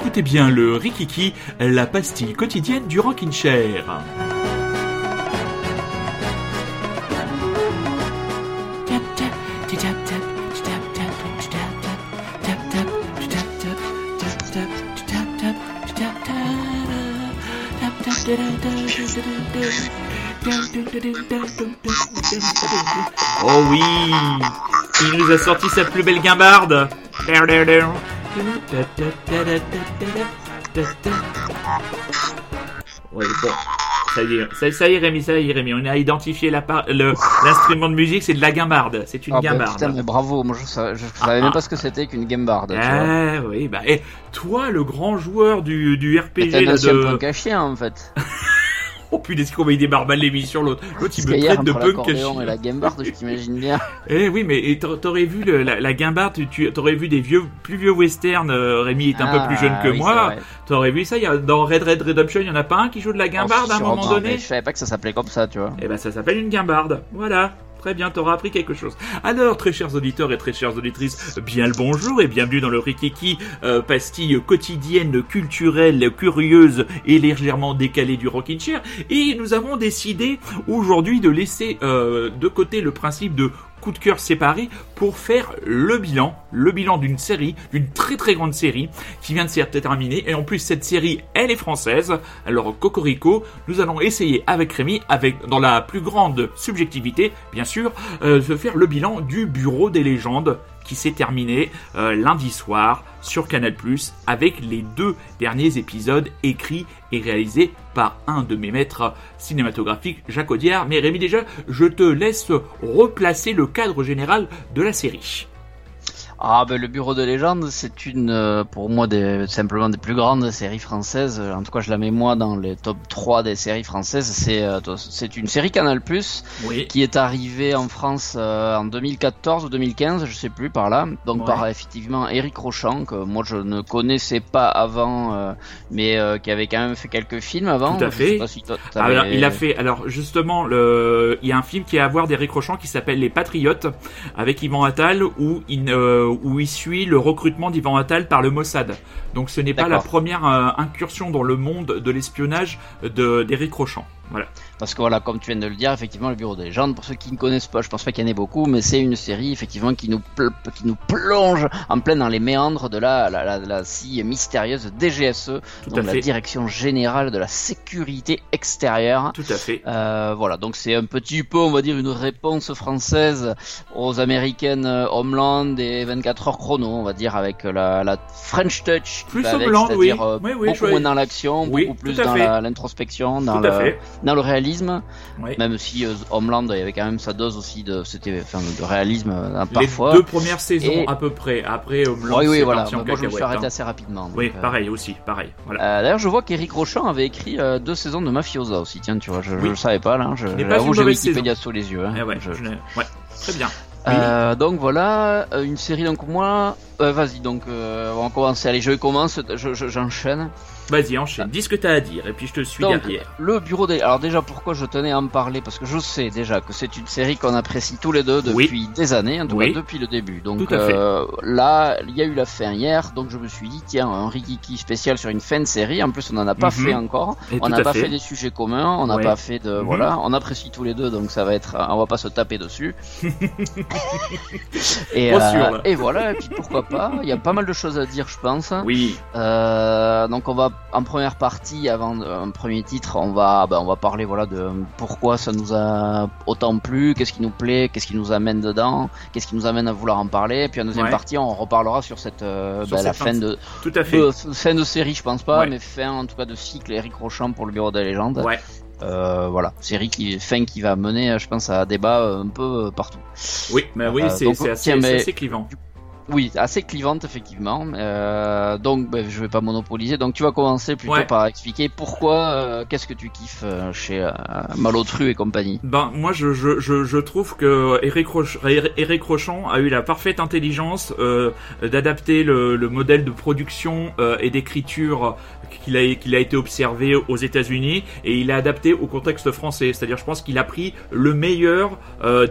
Écoutez bien le Rikiki, la pastille quotidienne du Rockin' Chair. Oh oui Il nous a sorti sa plus belle guimbarde Ouais, bon. Ça y est, ça, y est Rémi, ça y est Rémi, on a identifié l'instrument de musique, c'est de la guimbarde, c'est une oh, guimbarde. putain, mais bravo, moi je, savais, savais même pas ce que c'était qu'une guimbarde. Ah oui, bah et toi, le grand joueur du, du RPG de... un caché en fait. Oh putain, est-ce qu'on va y débarrer l'émission l'autre L'autre il me traite de punk et la guimbarde, je t'imagine bien. Eh oui, mais t'aurais vu le, la, la guimbarde, tu aurais vu des vieux, plus vieux westerns. Euh, Rémi est un peu plus jeune que ah, moi. T'aurais vu ça il y a, Dans Red Red Redemption, il y en a pas un qui joue de la guimbarde à un moment donné. Je savais pas que ça s'appelait comme ça, tu vois. Eh ben ça s'appelle une guimbarde. Voilà. Très bien, t'auras appris quelque chose. Alors, très chers auditeurs et très chères auditrices, bien le bonjour et bienvenue dans le Rikiki, euh, pastille quotidienne, culturelle, curieuse et légèrement décalée du Rockin' Chair. Et nous avons décidé aujourd'hui de laisser euh, de côté le principe de coup de cœur séparé pour faire le bilan, le bilan d'une série, d'une très très grande série qui vient de s'être terminée. Et en plus, cette série, elle est française. Alors, Cocorico, nous allons essayer avec Rémi, avec dans la plus grande subjectivité, bien sûr, euh, de faire le bilan du Bureau des légendes qui s'est terminé euh, lundi soir sur Canal+, avec les deux derniers épisodes écrits et réalisés par un de mes maîtres cinématographiques, Jacques Audiard. Mais Rémi déjà, je te laisse replacer le cadre général de la série. Ah ben le Bureau de légende, c'est une euh, pour moi des, simplement des plus grandes séries françaises. En tout cas, je la mets moi dans les top 3 des séries françaises. C'est euh, c'est une série Canal+ qui est arrivée en France euh, en 2014 ou 2015, je sais plus par là. Donc par effectivement Eric Rochant que moi je ne connaissais pas avant mais qui avait quand même fait quelques films avant. Tout à fait. alors, il a fait alors justement le il y a un film qui est à voir d'Eric Rochant qui s'appelle Les Patriotes avec Yvan Attal où il où il suit le recrutement d'Ivan Attal par le Mossad. Donc ce n'est pas la première euh, incursion dans le monde de l'espionnage d'Éric Rochant. Voilà. Parce que voilà, comme tu viens de le dire, effectivement, le Bureau des légendes, pour ceux qui ne connaissent pas, je pense pas qu'il y en ait beaucoup, mais c'est une série effectivement qui nous qui nous plonge en plein dans les méandres de la la, la, si mystérieuse DGSE, donc la Direction générale de la sécurité extérieure. Tout à fait. Euh, voilà, donc c'est un petit peu, on va dire, une réponse française aux américaines euh, Homeland et 24 heures chrono, on va dire, avec la, la French Touch. Plus Homeland, oui. Euh, oui, oui. Beaucoup moins dans l'action, beaucoup plus dans l'introspection, dans, le, dans le réalisme même si euh, Homeland il y avait quand même sa dose aussi de, c'était, enfin, de réalisme euh, parfois. Les deux premières saisons à peu près. Après Homeland, oui, oui, voilà. moi, je me suis arrêté hein. assez rapidement. oui, euh, pareil aussi, pareil. Voilà. D'ailleurs, je vois qu'Eric Rochon avait écrit deux saisons de Mafiosa aussi. Tiens, tu vois, je, ne savais pas là. Je, j'avoue, j'ai Wikipédia sous les yeux. Hein. Eh ouais, ouais, très bien. donc voilà, une série donc moi, vas-y donc on va commencer. Allez, je commence, j'enchaîne. Vas-y, enchaîne. Dis ce que t'as à dire et puis je te suis derrière. Le bureau des. Alors déjà, pourquoi je tenais à en parler? Parce que je sais déjà que c'est une série qu'on apprécie tous les deux depuis des années, en tout cas depuis le début. Donc euh, là, il y a eu la fin hier, donc je me suis dit tiens, un Rikiki spécial sur une fin de série. En plus, on n'en a pas mhm. fait encore. on n'a pas fait. des sujets communs. On n'a pas fait de. Mhm. Voilà, on apprécie tous les deux, donc ça va être. On va pas se taper dessus. et, euh, et voilà. Et puis pourquoi pas Il y a pas mal de choses à dire, je pense. Oui. Euh, donc on va en première partie, avant un premier titre, on va, ben, on va parler voilà de pourquoi ça nous a autant plu, qu'est-ce qui nous plaît, qu'est-ce qui nous amène dedans, qu'est-ce qui nous amène à vouloir en parler. Puis en deuxième partie, on reparlera sur cette, euh, ben, la fin de, tout à fait, fin de série, je pense pas, mais fin en tout cas de cycle Eric Rochant pour le Bureau des légendes. Ouais. Euh, voilà, série qui fin qui va mener, je pense, à débat un peu partout. Oui, mais oui, c'est assez, assez, clivant. Oui, assez clivante effectivement. Euh, donc, ben, je vais pas monopoliser. Donc, tu vas commencer plutôt par expliquer pourquoi, euh, qu'est-ce que tu kiffes euh, chez euh, Malotru et compagnie. Ben, moi, je, je, je, je trouve que Eric, Roch Eric Rochon a eu la parfaite intelligence euh, d'adapter le, le, modèle de production et d'écriture qu'il a, qu'il a été observé aux États-Unis et il a adapté au contexte français. C'est-à-dire, je pense qu'il a pris le meilleur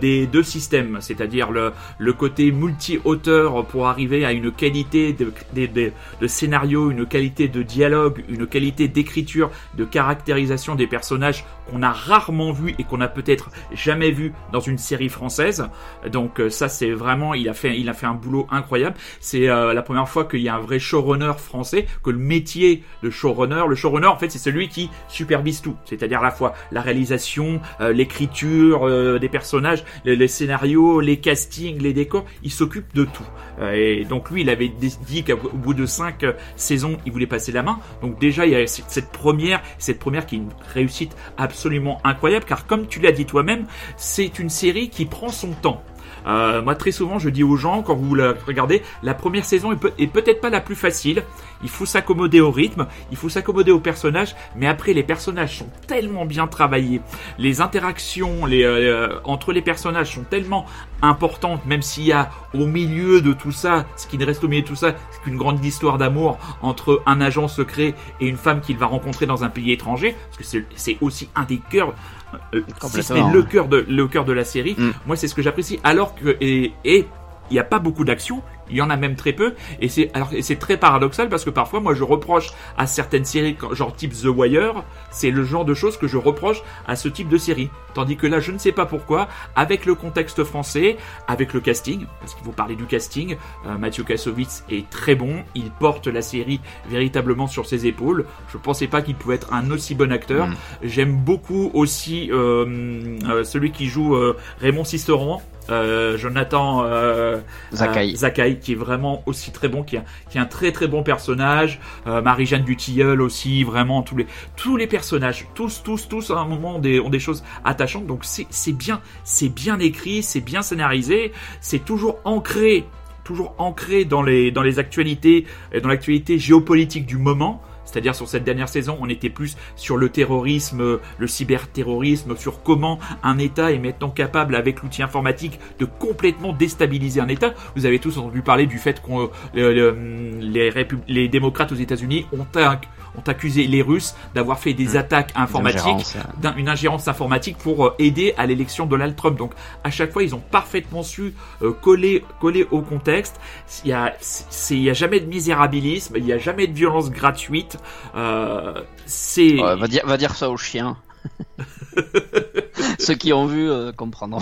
des deux systèmes, c'est-à-dire le, le côté multi-auteur pour arriver à une qualité de, scénario, une qualité de dialogue, une qualité d'écriture, de caractérisation des personnages qu'on a rarement vu et qu'on a peut-être jamais vu dans une série française. Donc euh, ça c'est vraiment il a fait il a fait un boulot incroyable. C'est euh, la première fois qu'il y a un vrai showrunner français, que le métier de showrunner, le showrunner en fait c'est celui qui supervise tout, c'est-à-dire à la fois la réalisation, euh, l'écriture des personnages, les, scénarios, les castings, les décors, il s'occupe de tout. Et donc lui il avait dit qu'au bout de cinq saisons il voulait passer la main. Donc déjà il y a cette première, cette première qui est une réussite absolument incroyable car comme tu l'as dit toi-même, c'est une série qui prend son temps. Euh, moi, très souvent, je dis aux gens, quand vous la regardez, la première saison est, peut- être pas la plus facile. Il faut s'accommoder au rythme, il faut s'accommoder aux personnages, mais après, les personnages sont tellement bien travaillés. Les interactions euh, entre les personnages sont tellement importantes, même s'il y a au milieu de tout ça, ce qui ne reste au milieu de tout ça, c'est qu'une grande histoire d'amour entre un agent secret et une femme qu'il va rencontrer dans un pays étranger, parce que c'est aussi un des cœurs euh, si c'est le cœur de le cœur de la série. Mm. Moi, c'est ce que j'apprécie. Alors que et et il n'y a pas beaucoup d'action, il y en a même très peu, et c'est alors c'est très paradoxal parce que parfois moi je reproche à certaines séries genre type The Wire, c'est le genre de choses que je reproche à ce type de série. Tandis que là je ne sais pas pourquoi, avec le contexte français, avec le casting, parce qu'il faut parler du casting, euh, Mathieu Kassovitz est très bon, il porte la série véritablement sur ses épaules. Je pensais pas qu'il pouvait être un aussi bon acteur. Mm. J'aime beaucoup aussi euh, euh, celui qui joue Raymond Sisteron. Euh, Jonathan euh, Zakai. Euh, Zakai, qui est vraiment aussi très bon, qui est, qui est un très très bon personnage. Euh, Marie-Jeanne Dutilleul aussi, vraiment tous les tous les personnages, tous tous tous à un moment ont des, ont des choses attachantes. Donc c'est c'est bien c'est bien écrit, c'est bien scénarisé, c'est toujours ancré toujours ancré dans les dans les actualités, dans l'actualité géopolitique du moment. C'est-à-dire sur cette dernière saison, on était plus sur le terrorisme, le cyberterrorisme, sur comment un État est maintenant capable, avec l'outil informatique, de complètement déstabiliser un État. Vous avez tous entendu parler du fait que euh, les, les démocrates aux États-Unis ont un ont accusé les Russes d'avoir fait des mmh. attaques informatiques, une ingérence informatique pour euh, aider à l'élection de Donald Trump. Donc à chaque fois, ils ont parfaitement su euh, coller, coller au contexte. Il y a, a jamais de misérabilisme, il y a jamais de violence gratuite. Euh, c'est. va dire, va dire ça aux chiens. Ceux qui ont vu euh, comprendront.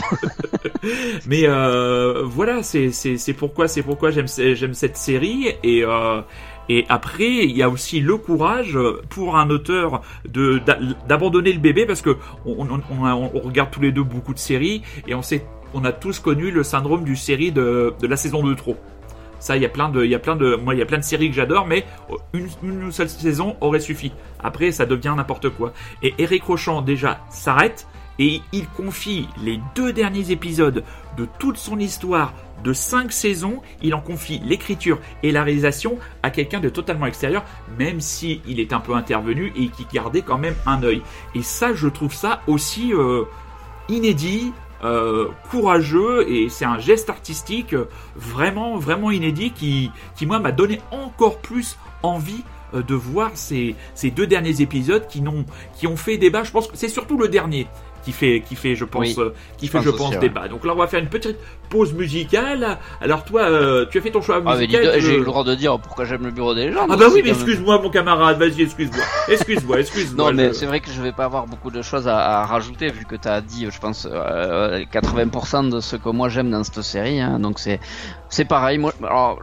Mais euh, voilà, c'est pourquoi c'est pourquoi j'aime j'aime cette série et euh, et après, il y a aussi le courage pour un auteur de d'abandonner le bébé parce que on, regarde tous les deux beaucoup de séries et on sait, on a tous connu le syndrome du série de, de la saison de trop. Ça, il y a plein de, il y a plein de, moi, il y a plein de séries que j'adore, mais une, une, seule saison aurait suffi. Après, ça devient n'importe quoi. Et Eric Rochant déjà s'arrête et il confie les deux derniers épisodes de toute son histoire de cinq saisons, il en confie l'écriture et la réalisation à quelqu'un de totalement extérieur, même si il est un peu intervenu et qui gardait quand même un œil. Et ça, je trouve ça aussi euh, inédit, euh, courageux et c'est un geste artistique vraiment vraiment inédit qui, qui moi m'a donné encore plus envie euh, de voir ces, ces deux derniers épisodes qui, n'ont, qui ont fait débat. Je pense que c'est surtout le dernier qui fait, qui fait, je pense, euh, qui fait, je pense, débat. Donc là, on va faire une petite pause musicale. Alors toi, euh, tu as fait ton choix ah, musical. J'ai le droit de dire pourquoi j'aime le bureau des gens. Ah bah oui, mais excuse-moi, mon camarade. Vas-y, excuse-moi, excuse-moi, excuse-moi. non, mais c'est vrai que je vais pas avoir beaucoup de choses à, rajouter vu que tu as dit, je pense, 80% de ce que moi j'aime dans cette série. Hein. donc c'est, c'est pareil. Moi, alors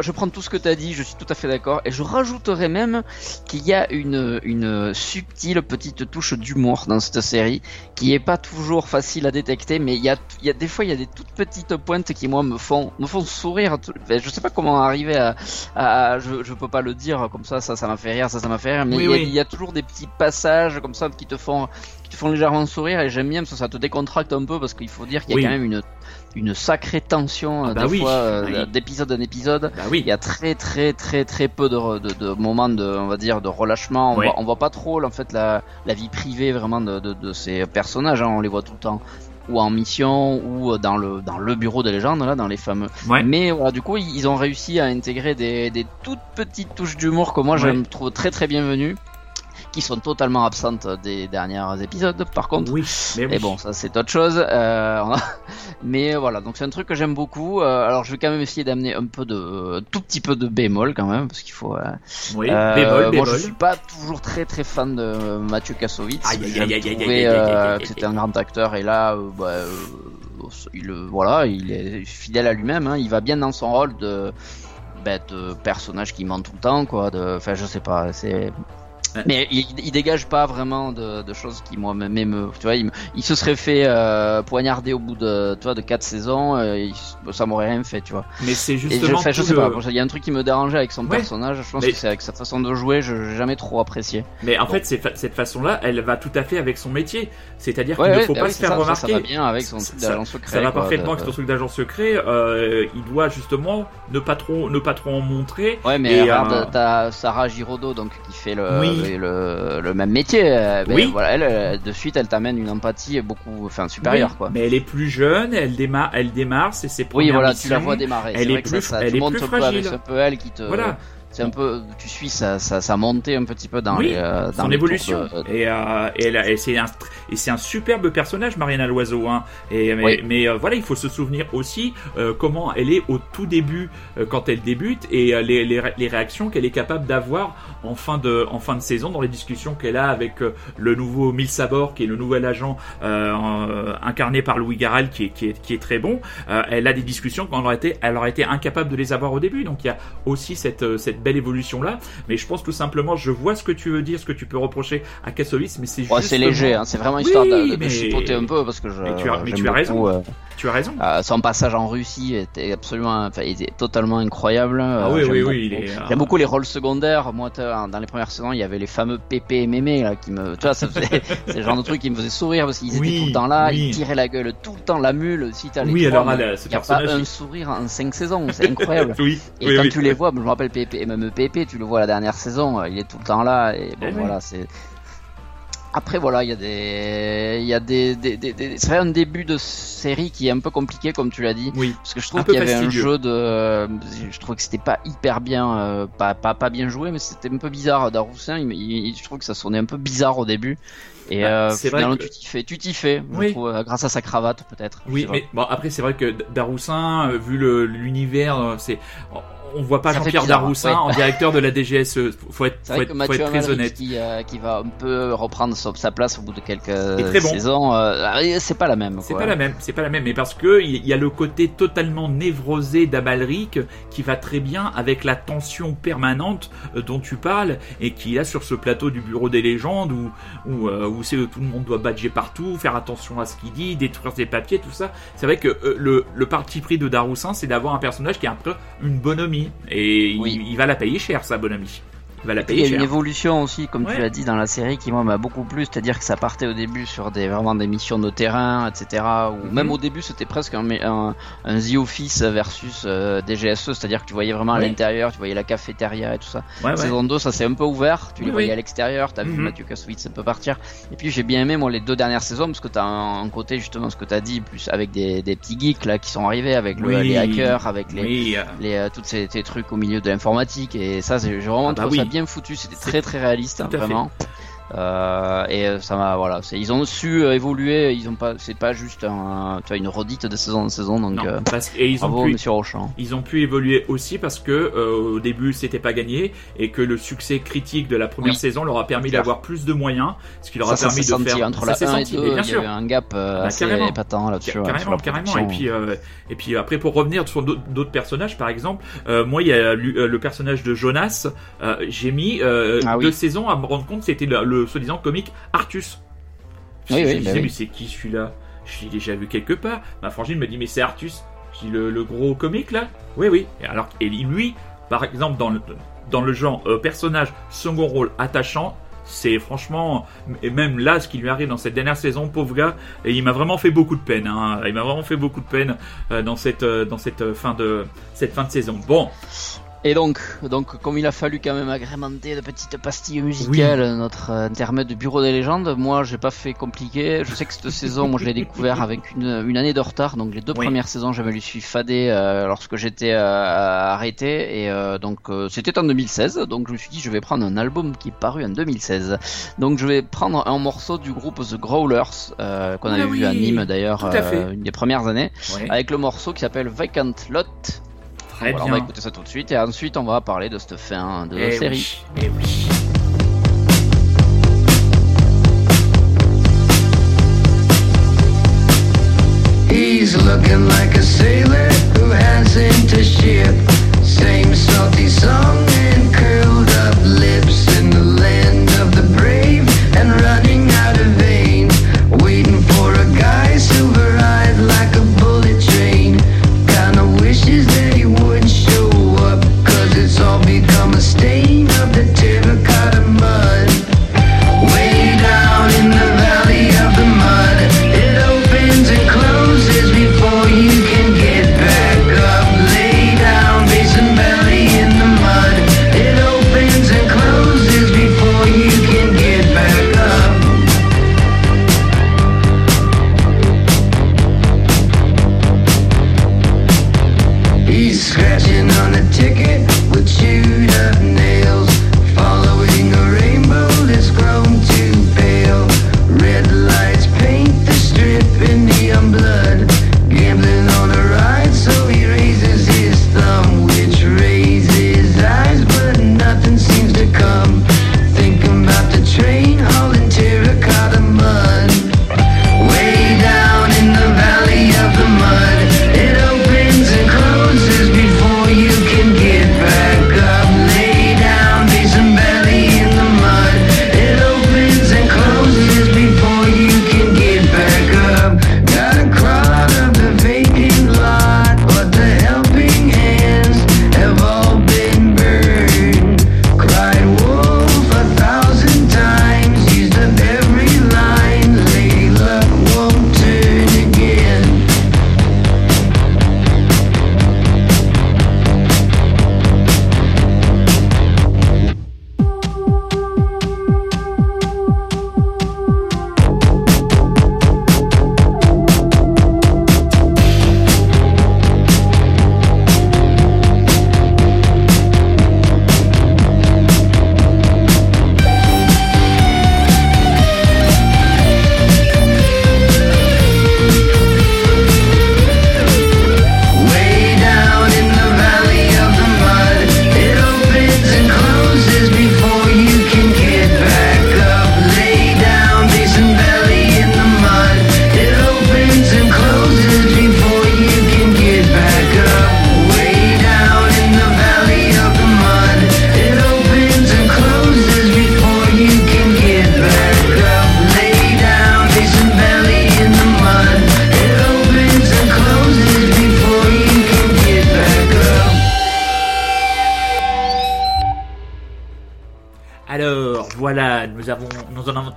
je prends tout ce que tu as dit, je suis tout à fait d'accord, et je rajouterais même qu'il y a une, une subtile petite touche d'humour dans cette série, qui est pas toujours facile à détecter, mais il y a, il y a des fois il y a des toutes petites pointes qui moi me font me font sourire. Je sais pas comment arriver à, à je, je peux pas le dire comme ça, ça ça m'a fait rire, ça ça m'a fait rire, mais il, y a, toujours des petits passages comme ça qui te font qui te font légèrement sourire, et j'aime bien parce que ça te décontracte un peu parce qu'il faut dire qu'il y a quand même une une sacrée tension ah bah des fois euh, d'épisode en épisode. Bah oui. Il y a très très très très peu de, de, de, moments de on va dire de relâchement. On, voit, on voit pas trop en fait la, la vie privée vraiment de, de, ces personnages. Hein. On les voit tout le temps ou en mission ou dans le dans le bureau de légende là dans les fameux mais voilà du coup ils ont réussi à intégrer des, des toutes petites touches d'humour que moi je trouve très très bienvenues qui sont totalement absentes des derniers épisodes par contre. Oui, mais, bon, ça c'est autre chose. Euh, Mais voilà, donc c'est un truc que j'aime beaucoup. alors je vais quand même essayer d'amener un peu de, tout petit peu de bémol quand même, parce qu'il faut. oui, bémol, bémol. Moi, je suis pas toujours très très fan de Mathieu Kassovitz. que c'était un grand acteur et là, bah, il, voilà, il est fidèle à lui-même. Hein. il va bien dans son rôle de, bah, de personnage qui ment tout le temps, quoi. De, enfin, je sais pas. C'est mais il, il, dégage pas vraiment de, de choses qui moi même tu vois il, il, se serait fait euh, poignarder au bout de toi de quatre saisons euh, ça m'aurait rien fait tu vois. Mais c'est justement je, je sais pas. il y a un truc qui me dérangeait avec son personnage. Je pense que c'est avec sa façon de jouer je n'ai jamais trop apprécié. Mais en fait cette façon là elle va tout à fait avec son métier. C'est-à-dire qu'il ne faut pas se faire remarquer ça, va bien avec son truc d'agent secret ça va parfaitement avec son truc d'agent secret. Euh, il doit justement ne pas trop ne pas trop en montrer. Ouais mais regarde euh, t'as Sarah Giraudot donc qui fait le le, le, même métier. Ben, oui. Voilà, elle, euh, de suite, elle t'amène une empathie beaucoup, enfin supérieure, quoi. Mais elle est plus jeune, elle démarre, elle démarre, c'est ses premières Oui, voilà, tu la vois démarrer. Elle est, plus, ça, elle est plus fragile. C'est un peu elle qui te. Voilà c'est un peu tu suis sa, sa, sa, montée un petit peu dans les euh, dans son évolution et, euh, et, et c'est un superbe personnage Mariana Loiseau hein et mais, mais euh, voilà il faut se souvenir aussi euh, comment elle est au tout début quand elle débute et les, les, les réactions qu'elle est capable d'avoir en fin de en fin de saison dans les discussions qu'elle a avec le nouveau Mil Sabor qui est le nouvel agent incarné par Louis Garrel qui est qui est qui est très bon elle a des discussions qu'on aurait été elle aurait été incapable de les avoir au début donc il y a aussi cette cette belle évolution là. Mais je pense tout simplement, je vois ce que tu veux dire, ce que tu peux reprocher à Kassovitz, mais c'est ouais, c'est léger, hein, c'est vraiment histoire de, de, chipoter un peu parce que je. Mais tu as, mais tu as raison. Euh, tu as raison. Euh, son passage en Russie était absolument, enfin, il était totalement incroyable. Ah oui, oui, oui, il est. J'aime beaucoup les rôles secondaires. Moi, dans les premières saisons, il y avait les fameux Pépé et Mémé là qui me, tu vois, ça faisait, c'est le genre de truc qui me faisait sourire parce qu'ils étaient tout le temps là, ils tiraient la gueule tout le temps, la mule. Si t'as les oui, trois, alors, il n'y a pas un sourire en cinq saisons, c'est incroyable. oui, et quand tu les vois, je me rappelle Pépé, même Pépé, tu le vois la dernière saison, euh, il est tout le temps là et bon eh voilà, c'est après voilà, il y a des, il y a des, des, des, c'est un début de série qui est un peu compliqué comme tu l'as dit. Oui. Parce que je trouve qu'il y avait un jeu de, je trouve que c'était pas hyper bien, euh, pas, pas pas bien joué, mais c'était un peu bizarre. Daroussin, il, je trouve que ça sonnait un peu bizarre au début. Et bah, euh, finalement, tu t'y fais, tu t'y fais, oui. trouve, euh, grâce à sa cravate peut-être. Oui, mais bon après c'est vrai que Daroussin, euh, vu l'univers, c'est on voit pas Jean-Pierre Daroussin en directeur de la DGSE. Faut être, faut être, faut être très honnête. Qui, euh, qui, va un peu reprendre sa place au bout de quelques saisons. Euh, c'est pas la même. C'est pas la même. C'est pas la même. Mais parce que il y a le côté totalement névrosé d'Amalric qui va très bien avec la tension permanente euh, dont tu parles et qui est sur ce plateau du bureau des légendes où où, où c'est tout le monde doit badger partout, faire attention à ce qu'il dit, détruire ses papiers, tout ça. C'est vrai que le, le parti pris de Daroussin, c'est d'avoir un personnage qui est un peu une bonhomie et il, va la payer cher, sa bonne amie. Il y a une évolution aussi, comme tu l'as dit dans la série, qui moi m'a beaucoup plu, c'est-à-dire que ça partait au début sur des vraiment des missions de terrain, etc. Ou mhm. même au début c'était presque un, un, un, The Office versus euh, DGSE, c'est-à-dire que tu voyais vraiment à l'intérieur, tu voyais la cafétéria et tout ça. Saison 2, ça s'est un peu ouvert, tu les voyais à l'extérieur, t'as vu mhm. Mathieu Kassovitz un peu partir. Et puis j'ai bien aimé moi les deux dernières saisons parce que t'as un, un côté justement ce que t'as dit, plus avec des, des petits geeks là qui sont arrivés, avec le, les hackers, avec les, les, euh, toutes ces, trucs au milieu de l'informatique. Et ça j'ai vraiment ah bah trouvé ça bien foutu, c'était très très réaliste, hein, vraiment. Euh, et euh, ça m'a voilà, ils ont su euh, évoluer, ils ont pas, c'est pas juste un, tu vois, une redite de saison en saison donc. Non, parce, et ils ont pu, Ils ont pu évoluer aussi parce que au début c'était pas gagné et que le succès critique de la première saison leur a permis d'avoir plus de moyens, ce qui leur a permis de faire. Entre la 1 et 2, il y avait un gap ah, assez épatant là-dessus. Carrément, carrément. Et puis et puis après pour revenir sur d'autres personnages, par exemple, moi il y a le personnage de Jonas, j'ai mis ah deux saisons à me rendre compte c'était le soi-disant comique Artus. Oui, oui, je bah mais c'est qui celui-là? Je l'ai déjà vu quelque part. Ma frangine me dit, mais c'est Artus. Je dis, le, gros comique là? Oui, oui. Et alors, et lui, par exemple, dans le, dans le genre euh, personnage second rôle attachant, c'est franchement et même là ce qui lui arrive dans cette dernière saison pauvre gars et il m'a vraiment fait beaucoup de peine hein. il m'a vraiment fait beaucoup de peine euh, dans cette euh, dans cette fin de cette fin de saison bon Et donc, donc, comme il a fallu quand même agrémenter de petites pastilles musicales notre euh, intermède de Bureau des légendes, moi j'ai pas fait compliqué. Je sais que cette saison, moi je l'ai découvert avec une, une, année de retard. Donc les deux premières saisons, je me lui suis fadé euh, lorsque j'étais euh, arrêté. Et euh, donc c'était en 2016. Donc je me suis dit, je vais prendre un album qui est paru en 2016. Donc je vais prendre un morceau du groupe The Growlers qu'on avait ah vu à Nîmes d'ailleurs une des premières années, avec le morceau qui s'appelle Vacant Lot. On va écouter ça tout de suite et ensuite on va parler de cette fin de la eh série. Eh oui. He's looking like a sailor who hasn't a ship.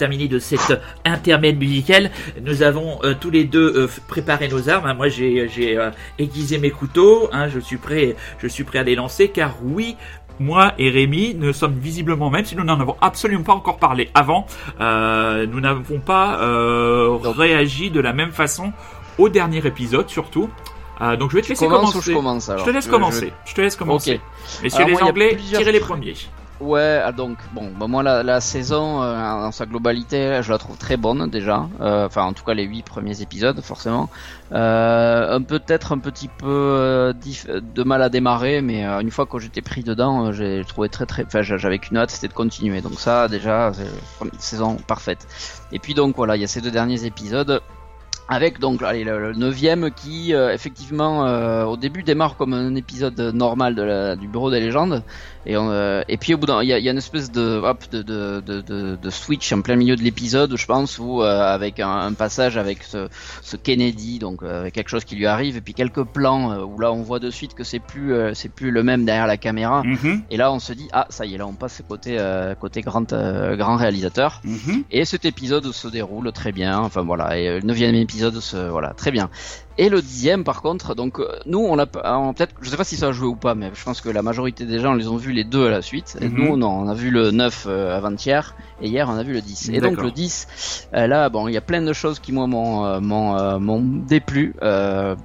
Terminé de cette intermède musicale. Nous avons euh, tous les deux euh, préparé nos armes. hein. Moi, j'ai, euh, aiguisé mes couteaux. hein. Je suis prêt, je suis prêt à les lancer, car oui. Moi et Rémi, nous sommes visiblement, même si nous n'en avons absolument pas encore parlé avant, euh, nous n'avons pas euh, réagi de la même façon au dernier épisode, surtout. Euh, donc je vais te Tu laisser commencer. je commence Je te laisse Je- commencer. Je te laisse commencer. Ok. Messieurs Alors, les moi, Anglais, plusieurs tirez les premiers. Ouais, ah, donc bon, bah moi la, saison euh, dans sa globalité, je la trouve très bonne déjà. Euh, Enfin, en tout cas les huit premiers épisodes, forcément. Euh, peut-être un petit peu euh, de mal à démarrer, mais euh, une fois que j'étais pris dedans, j'ai trouvé très très. Enfin, j'a- j'avais qu'une hâte, c'était de continuer. Donc ça, déjà, saison parfaite. Et puis donc voilà, il y a ces deux derniers épisodes. Avec donc allez, le, neuvième qui effectivement au début démarre comme un épisode normal du Bureau des légendes et, on, euh, et puis au bout d'un il y y a une espèce de hop de, de, de, de, de switch en plein milieu de l'épisode je pense où euh, avec un, un passage avec ce, ce Kennedy donc euh, avec quelque chose qui lui arrive et puis quelques plans euh, où là on voit de suite que c'est plus euh, c'est plus le même derrière la caméra Mhm, et là on se dit ah ça y est là on passe côté euh, côté grand euh, grand réalisateur mhm. et cet épisode se déroule très bien. Enfin voilà, et le neuvième épisode, se, voilà, très bien. Et le dixième, par contre, donc euh, nous, on l'a peut-être, je sais pas si ça a joué ou pas, mais je pense que la majorité des gens les ont vus les deux à la suite. Et Mhm. nous, non, on a vu le 9 euh, avant-hier, et hier on a vu le 10. Et donc le 10, euh, là, bon, il y a plein de choses qui moi m'ont euh, euh, déplu. Euh,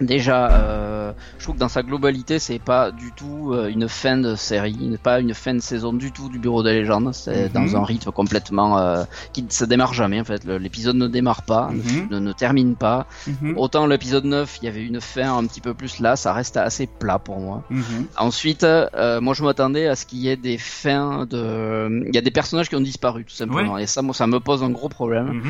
Déjà, euh, je trouve que dans sa globalité, c'est pas du tout euh, une fin de série, pas une fin de saison du tout du Bureau des légendes. C'est Mhm. dans un rythme complètement euh, qui ne se démarre jamais. En fait, l'épisode ne démarre pas, ne- Mhm. ne, ne termine pas. Mhm. Autant l'épisode 9, il y avait une fin un petit peu plus là, ça reste assez plat pour moi. Ensuite, euh, moi je m'attendais à ce qu'il y ait des fins de... Il y a des personnages qui ont disparu tout simplement. Et ça, moi, ça me pose un gros problème.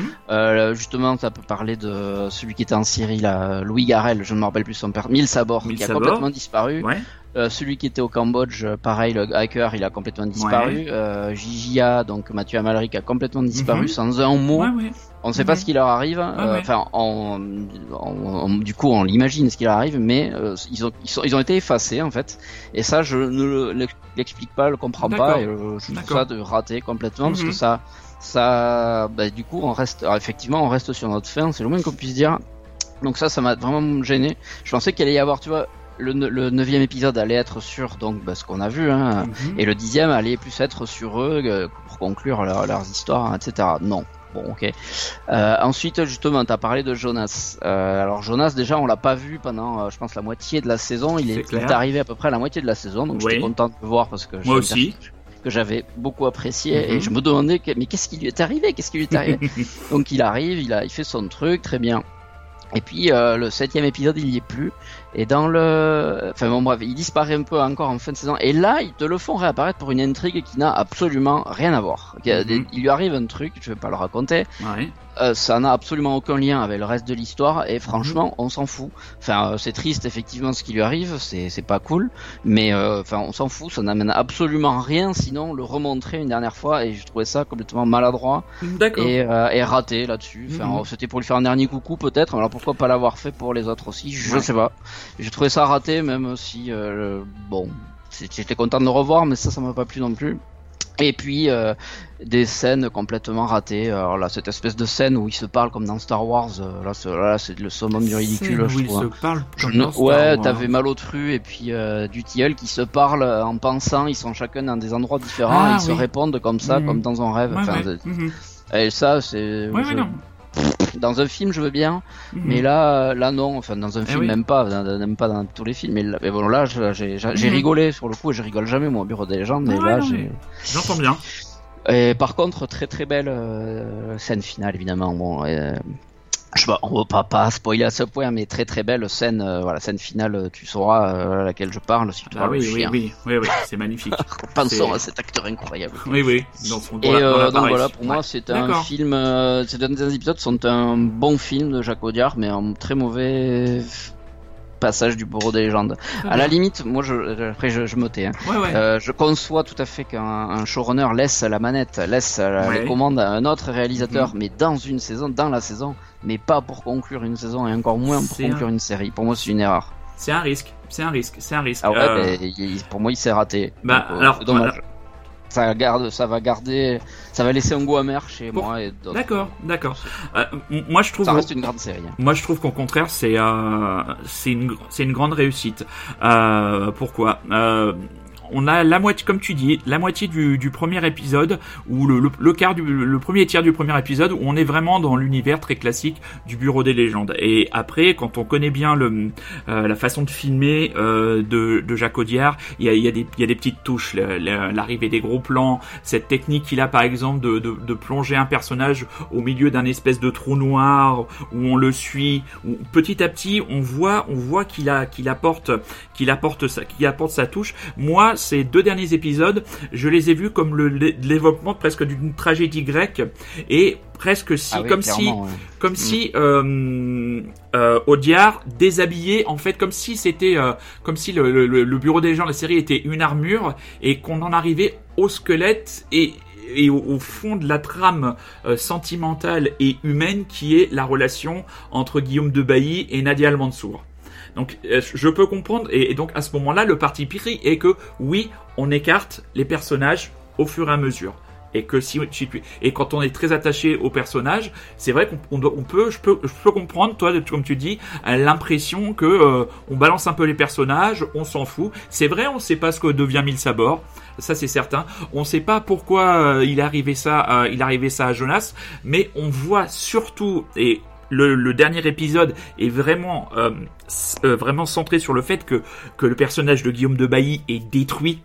Justement, ça peut parler de celui qui était en Syrie, là, Louis Garrel, je me rappelle plus son père, Mille Sabor, qui a complètement disparu. Ouais. Euh, celui qui était au Cambodge, euh, pareil, le hacker, il a complètement disparu. Euh, Gigia, donc Mathieu Amalric, a complètement disparu Mhm. sans un mot. Ouais, ouais. On ne sait pas Mhm. ce qui leur arrive. Euh, ouais. Enfin, du coup, on l'imagine ce qui leur arrive, mais euh, ils, ont, ils, sont, ils ont été effacés en fait. Et ça, je ne le- l'explique pas, le comprends pas. Et, euh, je trouve ça de raté complètement parce Mhm. que ça, ça, bah, du coup, on reste. alors, effectivement, on reste sur notre fin. C'est le moins qu'on puisse dire. Donc ça, ça m'a vraiment gêné. Je pensais qu'il allait y avoir, tu vois, le, le neuvième épisode allait être sur donc bah, ce qu'on a vu, hein, Mhm. et le dixième allait plus être sur eux euh, pour conclure leur- leurs histoires, etc. Non. Bon, ok. Euh, ensuite, justement, tu as parlé de Jonas. Euh, alors Jonas, déjà, on l'a pas vu pendant, je pense, la moitié de la saison. Il est, il arrivé à peu près à la moitié de la saison, donc Oui. j'étais content de le voir parce que Moi aussi. que j'avais beaucoup apprécié Mhm. et je me demandais mais qu'est-ce qui lui est arrivé? Qu'est-ce qui lui est arrivé? Donc il arrive il a il fait son truc très bien et puis euh, le septième épisode il y est plus et dans le enfin bon bref il disparaît un peu encore en fin de saison et là ils te le font réapparaître pour une intrigue qui n'a absolument rien à voir Il Mhm. il lui arrive un truc je vais pas le raconter Ouais. euh, ça n'a absolument aucun lien avec le reste de l'histoire et franchement on s'en fout. Enfin euh, c'est triste effectivement ce qui lui arrive, c'est c'est pas cool, mais euh, enfin on s'en fout, ça n'amène absolument rien sinon le remontrer une dernière fois et je trouvais ça complètement maladroit D'accord. et, et raté là-dessus. Enfin Mhm. euh, c'était pour lui faire un dernier coucou peut-être, alors pourquoi pas l'avoir fait pour les autres aussi, je Ouais. sais pas. J'ai trouvé ça raté même si euh, bon j'étais content de le revoir mais ça ça m'a pas plu non plus. Et puis euh, des scènes complètement ratées. Alors là, cette espèce de scène où ils se parlent comme dans Star Wars, euh, là, c'est, là, c'est le summum du ridicule, Scène je où ils se hein. parlent Je comme ne- dans Star ouais, Wars. t'avais Malotru et puis euh, du tilleul qui se parlent en pensant, ils sont chacun dans des endroits différents, Ah, et ils se répondent comme ça, Mhm. comme dans un rêve. Ouais, enfin, ouais. c'est- Mhm. Et ça, c'est. Ouais, je- non. Dans un film, je veux bien, Mhm. mais là, là non. Enfin, dans un Eh film, oui. même pas, dans- même pas dans tous les films. Mais, là- mais bon, là, j'ai, Mhm. rigolé sur le coup. et Je rigole jamais moi au bureau des légendes, mais Ouais, là, j'ai. J'entends bien. Et par contre, très très belle euh, scène finale, évidemment. Bon, euh, je on va pas, pas spoiler à ce point, mais très très belle scène. euh, voilà, scène finale, euh, tu sauras euh, à laquelle je parle si tu Ah vois le oui, oui, chien. oui, oui, oui, c'est magnifique. Pensons à cet acteur incroyable. Oui, oui. Dans son, Et dans euh, donc voilà, pour moi, c'est un film. Ces derniers épisodes sont un bon film de Jacques Audiard, mais un très mauvais passage du Bureau des légendes. Très À la limite, moi, je, après, je, je me tais. hein. Ouais, ouais. Euh, je conçois tout à fait qu'un un showrunner laisse la manette, laisse la- Ouais. les commandes à un autre réalisateur, Mhm. mais dans une saison, dans la saison, mais pas pour conclure une saison et encore moins pour un- conclure une série. Pour moi, c'est une erreur. C'est un risque. C'est un risque. C'est un risque. Ah ouais, Euh, il- pour moi, il s'est raté. Bah, Donc, euh, alors, dommage. Ça garde, ça va garder, ça va laisser un goût amer chez moi et d'autres. D'accord, d'accord. Euh, moi, je trouve. Ça reste une grande série. hein. Moi, je trouve qu'au contraire, c'est euh, c'est une c'est une grande réussite. Euh, pourquoi? On a la moitié, comme tu dis, la moitié du, du premier épisode ou le, le, le quart du le premier tiers du premier épisode où on est vraiment dans l'univers très classique du Bureau des légendes. Et après, quand on connaît bien le euh, la façon de filmer euh, de, de Jacques Audiard, il y a, y a y a des petites touches, l'arrivée des gros plans, cette technique qu'il a par exemple de, de, de plonger un personnage au milieu d'un espèce de trou noir où on le suit, où petit à petit on voit on voit qu'il a qu'il apporte qu'il apporte sa qu'il apporte sa touche. Moi, ces deux derniers épisodes, je les ai vus comme le l'évoquement presque d'une tragédie grecque et presque si Ah oui, comme si clairement, ouais. comme si euh, euh, Audiard déshabillé en fait comme si c'était euh, comme si le, le, le bureau des gens la série était une armure et qu'on en arrivait au squelette et et au, au fond de la trame euh, sentimentale et humaine qui est la relation entre Guillaume de Bailly et Nadia Al-Mansour. Donc euh, je peux comprendre et, donc à ce moment-là le parti pris est que oui on écarte les personnages au fur et à mesure. et que si, et quand on est très attaché au personnage, c'est vrai qu'on on peut, je peux, comprendre, toi, comme tu dis, l'impression que euh, on balance un peu les personnages, on s'en fout. C'est vrai, on sait pas ce que devient Mille Sabor, ça c'est certain. On sait pas pourquoi euh, il arrivé ça, euh, il arrivé ça à Jonas, mais on voit surtout et le, dernier épisode est vraiment, vraiment centré sur le fait que, que le personnage de Guillaume de Bailly est détruit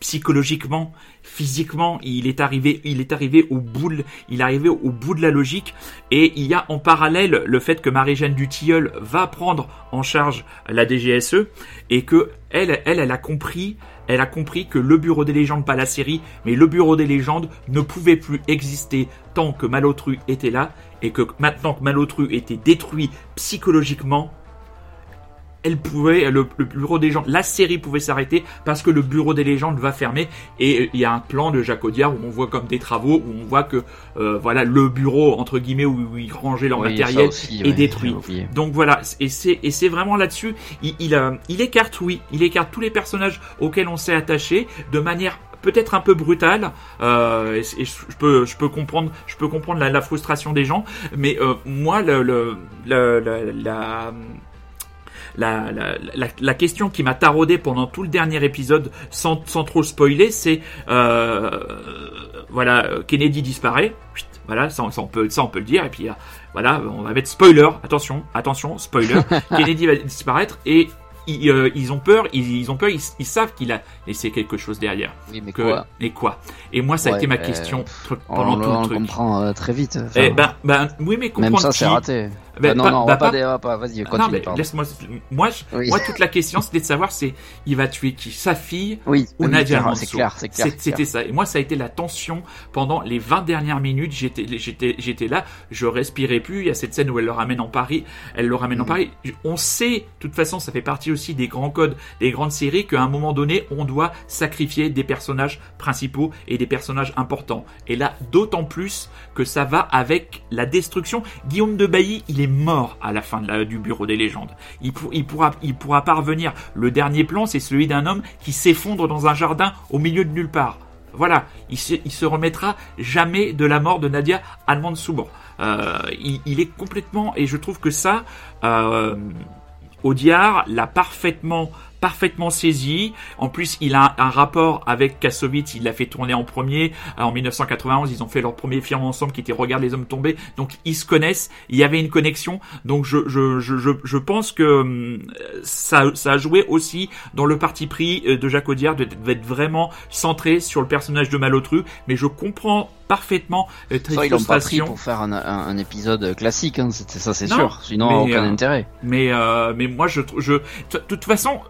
psychologiquement, physiquement, il est arrivé, il est arrivé au bout, de, il est arrivé au bout de la logique. Et il y a en parallèle le fait que Marie-Jeanne Dutilleul va prendre en charge la DGSE et que elle, elle, elle a compris, elle a compris que le Bureau des légendes, pas la série, mais le Bureau des légendes ne pouvait plus exister tant que Malotru était là et que maintenant que Malotru était détruit psychologiquement, elle pouvait, le, bureau des légendes, la série pouvait s'arrêter parce que le bureau des légendes va fermer. Et il y a un plan de Jacques Audiard où on voit comme des travaux où on voit que euh, voilà le bureau entre guillemets où, ils rangeaient leur matériel est détruit. Donc voilà et c'est et c'est vraiment là-dessus. Il il, euh, il écarte oui il écarte tous les personnages auxquels on s'est attaché de manière peut-être un peu brutale. Euh, et, je peux je peux comprendre je peux comprendre la, frustration des gens. Mais euh, moi le, le, le la la, la, la, question qui m'a taraudé pendant tout le dernier épisode, sans, sans trop spoiler, c'est euh, voilà, Kennedy disparaît. Voilà, ça, on peut, ça on peut le dire. Et puis euh, voilà, on va mettre spoiler. Attention, attention, spoiler. Kennedy va disparaître et euh, ils, ont peur, ils, ont peur, ils, savent qu'il a laissé quelque chose derrière. mais quoi Et quoi Et moi, ça a été ma question pendant tout le truc. On comprend euh, très vite. Eh ben, ben, oui, mais comprendre Même ça, c'est raté. Ben, non, non, on va pas, pas, vas-y, continue. laisse-moi, moi, moi, toute la question, c'était de savoir, c'est, il va tuer qui Sa fille oui, ou Nadia C'est clair, c'est clair. C'était ça. Et moi, ça a été la tension pendant les 20 dernières minutes. J'étais, j'étais, j'étais là, je respirais plus. Il y a cette scène où elle le ramène en Paris. Elle le ramène en mm. Paris. On sait, de toute façon, ça fait partie aussi des grands codes, des grandes séries, qu'à un moment donné, on doit sacrifier des personnages principaux et des personnages importants. Et là, d'autant plus que ça va avec la destruction. Guillaume de Bailly, il est mort à la fin du Bureau des légendes. Il, pourra, il pourra pas revenir. Le dernier plan, c'est celui d'un homme qui s'effondre dans un jardin au milieu de nulle part. Voilà, il se, remettra jamais de la mort de Nadia Allemande Euh, il, il, est complètement, et je trouve que ça, euh, Audiard l'a parfaitement parfaitement saisi. En plus, il a un rapport avec Kassovitz, il l'a fait tourner en premier. En 1991, ils ont fait leur premier film ensemble qui était Regarde les hommes tombés. Donc, ils se connaissent, il y avait une connexion. Donc, je, je, je, je pense que hum, ça, ça a joué aussi dans le parti pris euh, de Jacques Audiard d'être vraiment centré sur le personnage de Malotru. Mais je comprends parfaitement euh, ça, ils l'ont pas pris pour faire un, un, épisode classique, hein, ça c'est sûr. Sinon, aucun euh, intérêt. Mais, euh, mais moi, je, je, de toute façon,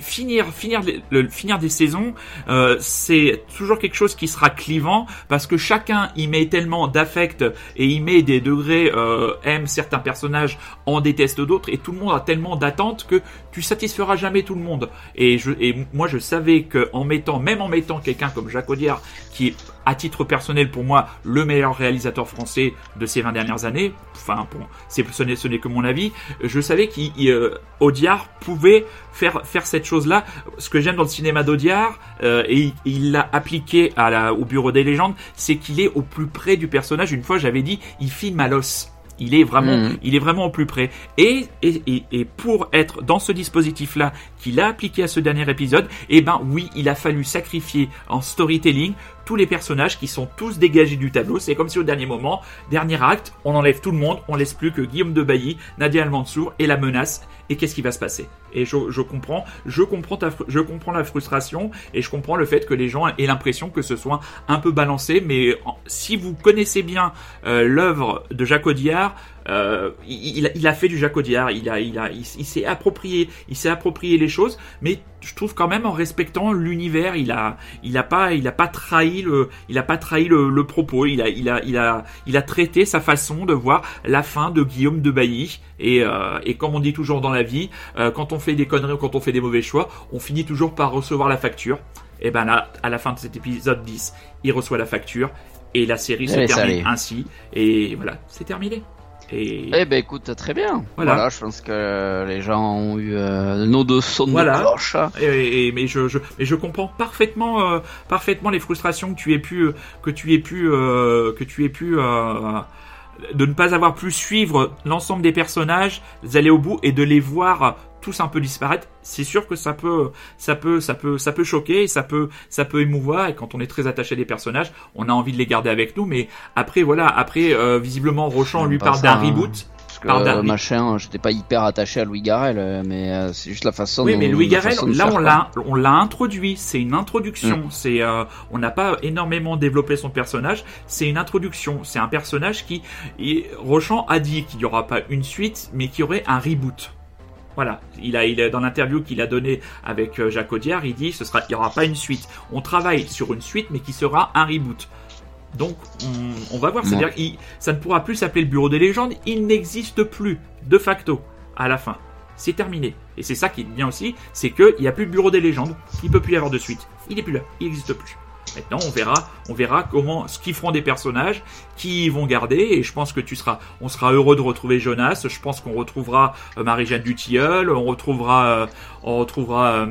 finir finir le, finir des saisons euh, c'est toujours quelque chose qui sera clivant parce que chacun y met tellement d'affect et y met des degrés euh, aime certains personnages en déteste d'autres et tout le monde a tellement d'attentes que tu satisferas jamais tout le monde. Et je et moi je savais que en mettant même en mettant quelqu'un comme Jacques Audiard qui est à titre personnel pour moi le meilleur réalisateur français de ces 20 dernières années. Enfin bon c'est ce n'est que mon avis. Je savais qu'Audiard euh, pouvait faire faire cette chose là ce que j'aime dans le cinéma d'Audiard euh, et il l'a appliqué à la, au bureau des légendes c'est qu'il est au plus près du personnage. Une fois j'avais dit il filme à l'os il est vraiment, mm. il est vraiment au plus près. Et, et, et, pour être dans ce dispositif-là qu'il a appliqué à ce dernier épisode, eh ben oui, il a fallu sacrifier en storytelling tous les personnages qui sont tous dégagés du tableau. C'est comme si au dernier moment, dernier acte, on enlève tout le monde, on laisse plus que Guillaume de Bailly, Nadia Almansour et la menace. Et qu'est-ce qui va se passer? Et je, je, comprends, je comprends, je comprends la frustration et je comprends le fait que les gens aient l'impression que ce soit un peu balancé. Mais si vous connaissez bien euh, l'œuvre de Jacques Audiard, euh, il, il, a fait du Jacques Audiard, il a, il a, il, s'est approprié, il s'est approprié les choses, mais je trouve quand même en respectant l'univers, il a, il a pas, il a pas trahi le, il a pas trahi le, propos, il a, il a, il a, il a traité sa façon de voir la fin de Guillaume de Bailly. Et, euh, et comme on dit toujours dans la vie, quand on fait des conneries ou quand on fait des mauvais choix, on finit toujours par recevoir la facture. Et ben là, à la fin de cet épisode 10, il reçoit la facture et la série se termine ainsi. Et voilà, c'est terminé. Et... Eh ben écoute, très bien. Voilà, je pense que les gens ont eu euh, nos deux sons voilà. de cloche. Et, mais je, je, mais je comprends parfaitement, euh, parfaitement les frustrations que tu aies pu, que tu aies pu, euh, que tu aies pu de ne pas avoir pu suivre l'ensemble des personnages, d'aller au bout et de les voir tous un peu disparaître, c'est sûr que ça peut, ça peut, ça peut, ça peut choquer, ça peut, ça peut émouvoir. Et quand on est très attaché à des personnages, on a envie de les garder avec nous. Mais après, voilà, après, euh, visiblement, Rochon lui parle d'un hein. reboot. Parce que, machin, j'étais pas hyper attaché à Louis Garrel, euh, mais euh, c'est juste la façon. Oui, mais Louis Garrel, là on l'a, on l'a introduit. C'est une introduction. Mm. C'est, on n'a pas énormément développé son personnage. C'est une introduction. C'est un personnage qui, Rochon a dit qu'il y aura pas une suite, mais qu'il y aurait un reboot. Voilà, il a, il dans l'interview qu'il a donné avec euh, Jacques Audiard, il dit ce sera, il y aura pas une suite. On travaille sur une suite, mais qui sera un reboot. Donc, on, va voir. C'est-à-dire, ça ne pourra plus s'appeler le Bureau des légendes. Il n'existe plus de facto à la fin. C'est terminé. Et c'est ça qui est bien aussi, c'est qu'il n'y a plus le Bureau des légendes. Il peut plus y avoir de suite. Il n'est plus là. Il n'existe plus. Maintenant, on verra, on verra comment, ce qu'ils feront des personnages, qui vont garder, et je pense que tu seras, on sera heureux de retrouver Jonas. Je pense qu'on retrouvera euh, Marie-Jeanne Dutilleul, on retrouvera, euh, on retrouvera euh,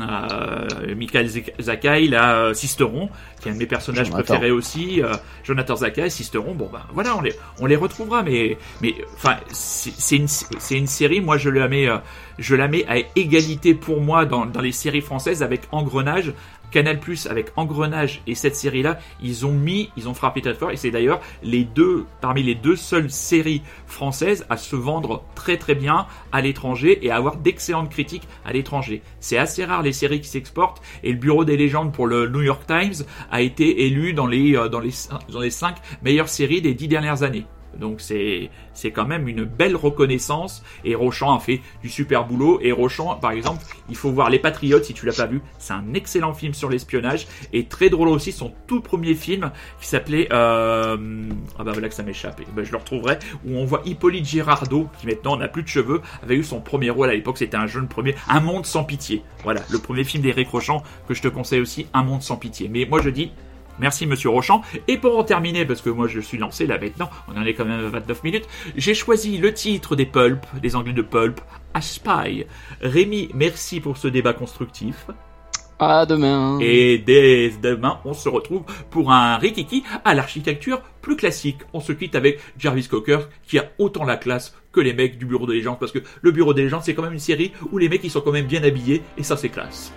euh Michael Zakai, là, Sisteron, qui est un de mes personnages préférés aussi, Jonathan Zakai, Sisteron. Bon ben voilà, on les, on les retrouvera, mais, mais enfin, c'est une, c'est une série. Moi, je la mets, je la mets à égalité pour moi dans, dans les séries françaises avec Engrenage, Canal Plus avec Engrenage et cette série-là, ils ont mis, ils ont frappé très fort et c'est d'ailleurs les deux, parmi les deux seules séries françaises à se vendre très très bien à l'étranger et à avoir d'excellentes critiques à l'étranger. C'est assez rare les séries qui s'exportent et le Bureau des légendes pour le New York Times a été élu dans les, euh, dans les, dans les cinq meilleures séries des dix dernières années. Donc c'est c'est quand même une belle reconnaissance. Et Rochon a fait du super boulot. Et Rochon par exemple il faut voir Les Patriotes si tu l'as pas vu. C'est un excellent film sur l'espionnage. Et très drôle aussi son tout premier film qui s'appelait euh... ah bah voilà que ça m'échappe. Bah, je le retrouverai. Où on voit Hippolyte Girardot qui maintenant n'a plus de cheveux avait eu son premier rôle à l'époque. C'était un jeune premier. Un monde sans pitié. Voilà le premier film d'Éric Rochon que je te conseille aussi Un monde sans pitié. Mais moi je dis Merci Monsieur Rochant. Et pour en terminer, parce que moi je suis lancé là maintenant, on en est quand même à 29 minutes, j'ai choisi le titre des Pulp, des Anglais de Pulp, A Spy. Rémi, merci pour ce débat constructif. À demain. Et dès demain, on se retrouve pour un Rikiki à l'architecture plus classique. On se quitte avec Jarvis Cocker qui a autant la classe que les mecs du Bureau des légendes parce que le Bureau des légendes c'est quand même une série où les mecs ils sont quand même bien habillés et ça c'est classe.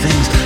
Things